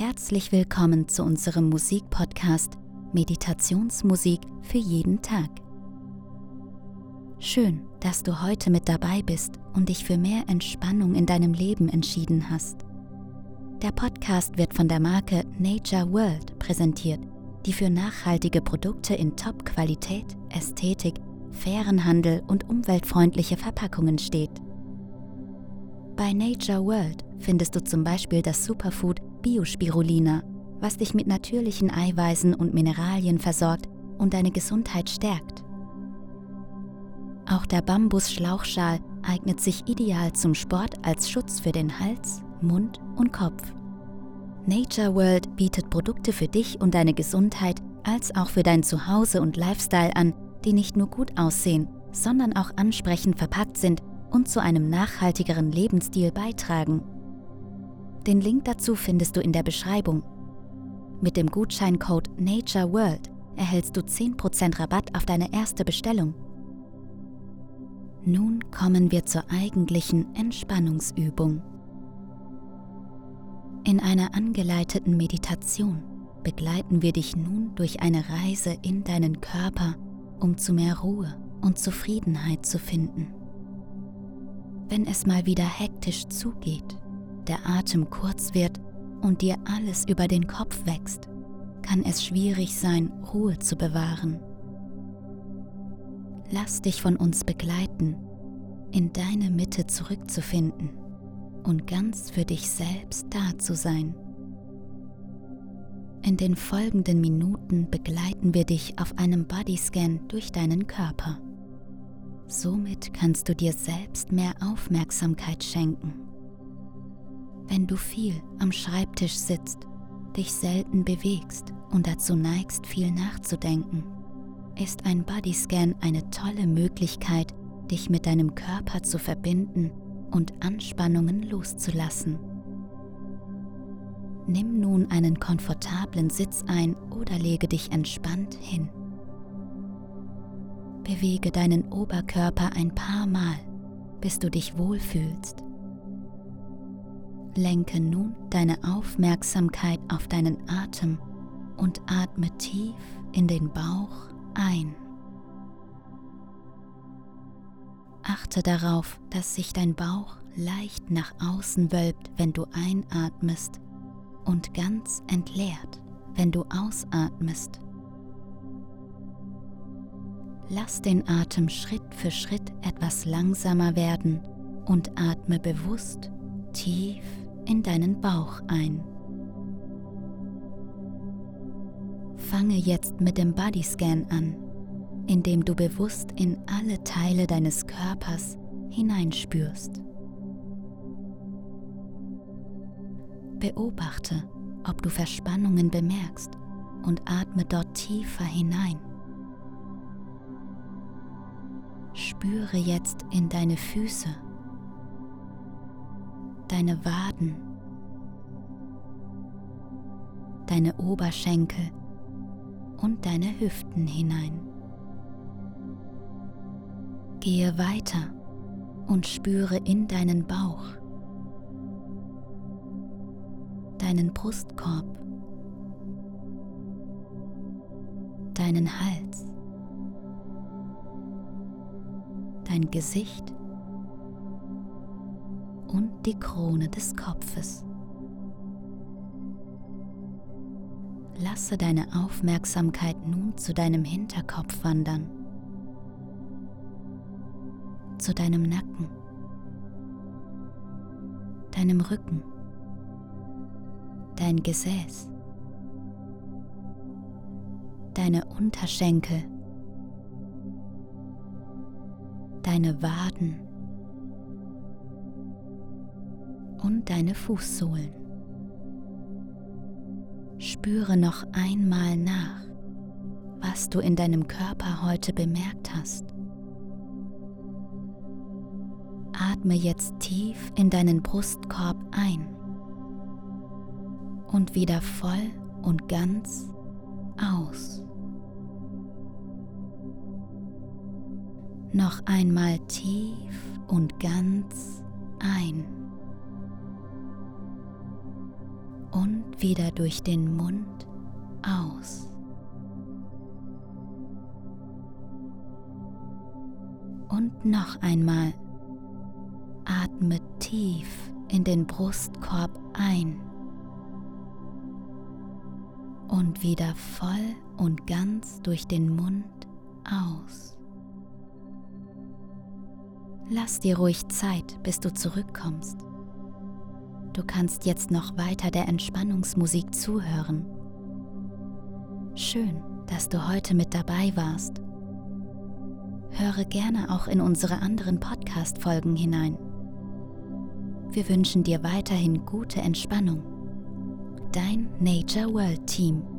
Herzlich willkommen zu unserem Musikpodcast Meditationsmusik für jeden Tag. Schön, dass du heute mit dabei bist und dich für mehr Entspannung in deinem Leben entschieden hast. Der Podcast wird von der Marke Nature World präsentiert, die für nachhaltige Produkte in Top-Qualität, Ästhetik, fairen Handel und umweltfreundliche Verpackungen steht. Bei Nature World findest du zum Beispiel das Superfood Biospirulina, was dich mit natürlichen Eiweißen und Mineralien versorgt und deine Gesundheit stärkt. Auch der Bambus-Schlauchschal eignet sich ideal zum Sport als Schutz für den Hals, Mund und Kopf. Nature World bietet Produkte für dich und deine Gesundheit als auch für dein Zuhause und Lifestyle an, die nicht nur gut aussehen, sondern auch ansprechend verpackt sind und zu einem nachhaltigeren Lebensstil beitragen. Den Link dazu findest du in der Beschreibung. Mit dem Gutscheincode NatureWorld erhältst du 10% Rabatt auf deine erste Bestellung. Nun kommen wir zur eigentlichen Entspannungsübung. In einer angeleiteten Meditation begleiten wir dich nun durch eine Reise in deinen Körper, um zu mehr Ruhe und Zufriedenheit zu finden. Wenn es mal wieder hektisch zugeht, der Atem kurz wird und dir alles über den Kopf wächst, kann es schwierig sein, Ruhe zu bewahren. Lass dich von uns begleiten, in deine Mitte zurückzufinden und ganz für dich selbst da zu sein. In den folgenden Minuten begleiten wir dich auf einem Bodyscan durch deinen Körper. Somit kannst du dir selbst mehr Aufmerksamkeit schenken. Wenn du viel am Schreibtisch sitzt, dich selten bewegst und dazu neigst, viel nachzudenken, ist ein Bodyscan eine tolle Möglichkeit, dich mit deinem Körper zu verbinden und Anspannungen loszulassen. Nimm nun einen komfortablen Sitz ein oder lege dich entspannt hin. Bewege deinen Oberkörper ein paar Mal, bis du dich wohlfühlst. Lenke nun deine Aufmerksamkeit auf deinen Atem und atme tief in den Bauch ein. Achte darauf, dass sich dein Bauch leicht nach außen wölbt, wenn du einatmest und ganz entleert, wenn du ausatmest. Lass den Atem Schritt für Schritt etwas langsamer werden und atme bewusst tief in deinen Bauch ein. Fange jetzt mit dem Bodyscan an, indem du bewusst in alle Teile deines Körpers hineinspürst. Beobachte, ob du Verspannungen bemerkst und atme dort tiefer hinein. Spüre jetzt in deine Füße deine Waden, deine Oberschenkel und deine Hüften hinein. Gehe weiter und spüre in deinen Bauch, deinen Brustkorb, deinen Hals, dein Gesicht und die Krone des Kopfes. Lasse deine Aufmerksamkeit nun zu deinem Hinterkopf wandern, zu deinem Nacken, deinem Rücken, dein Gesäß, deine Unterschenkel, deine Waden, und deine Fußsohlen. Spüre noch einmal nach, was du in deinem Körper heute bemerkt hast. Atme jetzt tief in deinen Brustkorb ein und wieder voll und ganz aus. Noch einmal tief und ganz ein und wieder durch den Mund aus. Und noch einmal. Atme tief in den Brustkorb ein und wieder voll und ganz durch den Mund aus. Lass dir ruhig Zeit, bis du zurückkommst. Du kannst jetzt noch weiter der Entspannungsmusik zuhören. Schön, dass du heute mit dabei warst. Höre gerne auch in unsere anderen Podcast-Folgen hinein. Wir wünschen dir weiterhin gute Entspannung. Dein Nature World Team.